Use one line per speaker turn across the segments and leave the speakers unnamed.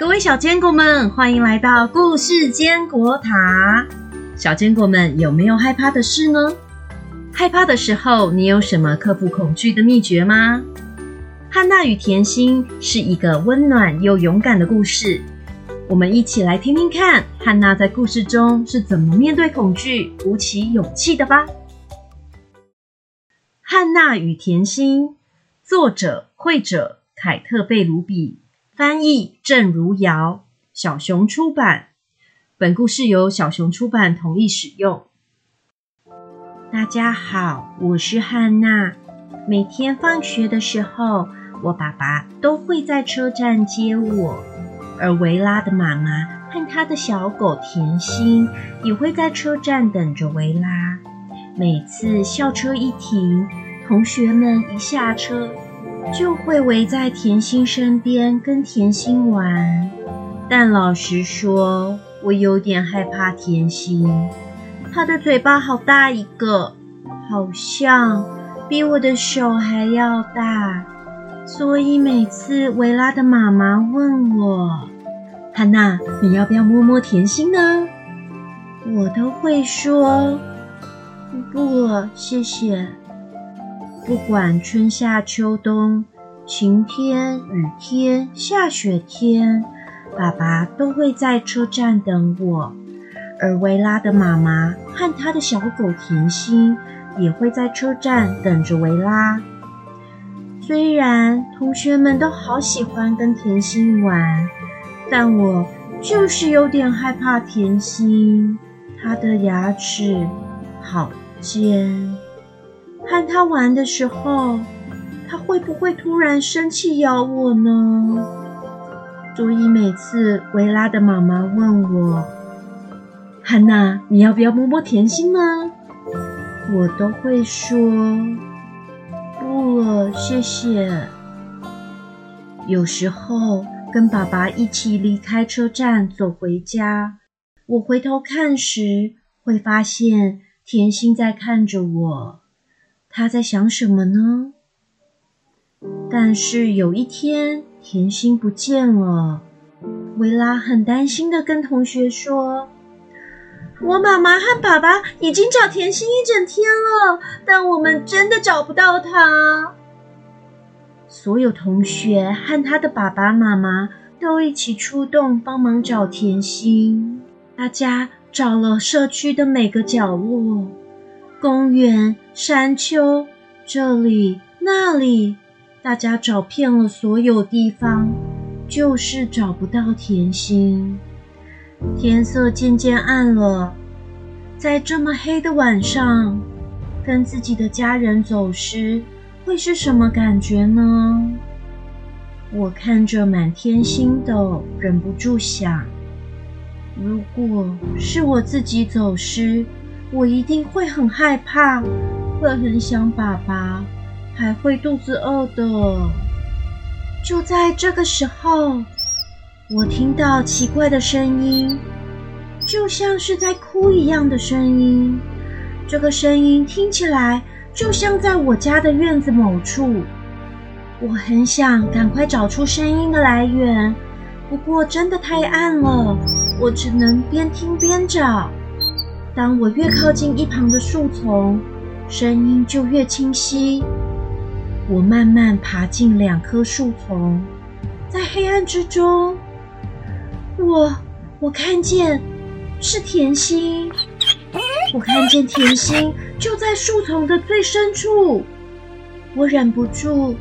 各位小坚果们，欢迎来到故事坚果塔。小坚果们有没有害怕的事呢？害怕的时候，你有什么克服恐惧的秘诀吗？汉娜与甜心是一个温暖又勇敢的故事，我们一起来听听看，汉娜在故事中是怎么面对恐惧、鼓起勇气的吧。汉娜与甜心，作者、绘者凯特·贝鲁比，翻译郑如瑶，小熊出版。本故事由小熊出版同意使用。大家好，我是汉娜。每天放学的时候，我爸爸都会在车站接我，而维拉的妈妈和她的小狗甜心也会在车站等着维拉。每次校车一停，同学们一下车，就会围在甜心身边跟甜心玩。但老实说，我有点害怕甜心。它的嘴巴好大一个，好像比我的手还要大，所以每次维拉的妈妈问我：“汉娜，你要不要摸摸甜心呢？”我都会说：“不了，谢谢。”不管春夏秋冬，晴天、雨天、下雪天，爸爸都会在车站等我。而维拉的妈妈和她的小狗甜心也会在车站等着维拉。虽然同学们都好喜欢跟甜心玩，但我就是有点害怕甜心。它的牙齿好尖，和他玩的时候，他会不会突然生气咬我呢？所以每次维拉的妈妈问我。汉娜，你要不要摸摸甜心呢？我都会说不了，谢谢。有时候跟爸爸一起离开车站走回家，我回头看时，会发现甜心在看着我。他在想什么呢？但是有一天，甜心不见了。维拉很担心的跟同学说。我妈妈和爸爸已经找甜心一整天了，但我们真的找不到她。所有同学和他的爸爸妈妈都一起出动帮忙找甜心。大家找了社区的每个角落，公园、山丘，这里那里，大家找遍了所有地方，就是找不到甜心。天色渐渐暗了，在这么黑的晚上，跟自己的家人走失，会是什么感觉呢？我看着满天星斗，忍不住想：如果是我自己走失，我一定会很害怕，会很想爸爸，还会肚子饿的。就在这个时候。我听到奇怪的声音，就像是在哭一样的声音。这个声音听起来就像在我家的院子某处。我很想赶快找出声音的来源，不过真的太暗了，我只能边听边找。当我越靠近一旁的树丛，声音就越清晰。我慢慢爬进两棵树丛，在黑暗之中。我我看见是甜心，我看见甜心就在树丛的最深处，我忍不住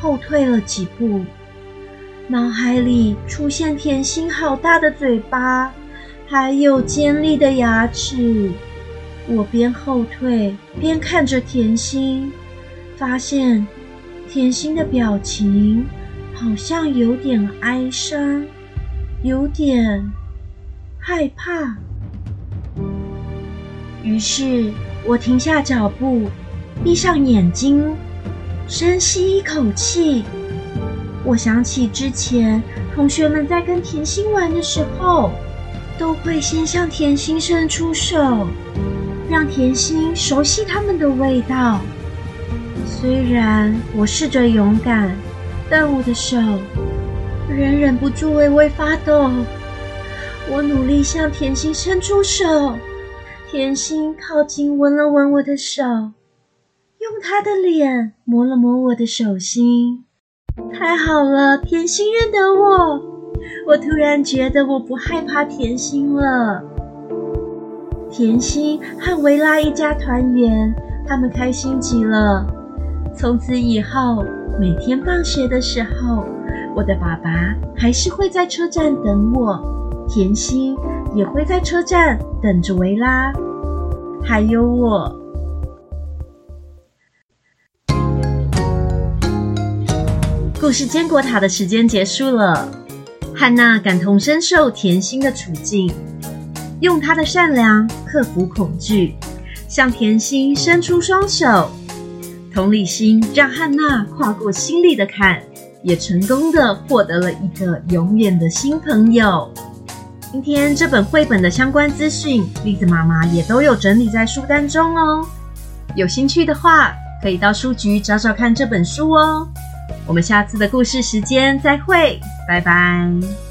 后退了几步，脑海里出现甜心好大的嘴巴，还有尖利的牙齿。我边后退边看着甜心，发现甜心的表情好像有点哀伤。有点害怕，于是我停下脚步，闭上眼睛，深吸一口气。我想起之前同学们在跟甜心玩的时候，都会先向甜心伸出手，让甜心熟悉他们的味道。虽然我试着勇敢，但我的手。仍忍不住微微发抖。我努力向甜心伸出手，甜心靠近闻了闻我的手，用她的脸摸了摸我的手心。太好了，甜心认得我，我突然觉得我不害怕甜心了。甜心和维拉一家团圆，他们开心极了。从此以后，每天放学的时候，我的爸爸还是会在车站等我，甜心也会在车站等着维拉，还有我。故事坚果塔的时间结束了，汉娜感同身受甜心的处境。用她的善良克服恐惧，向甜心伸出双手，同理心让汉娜跨过心里的坎，也成功的获得了一个永远的新朋友。今天这本绘本的相关资讯，栗子妈妈也都有整理在书单中哦。有兴趣的话，可以到书局找找看这本书哦。我们下次的故事时间再会，拜拜。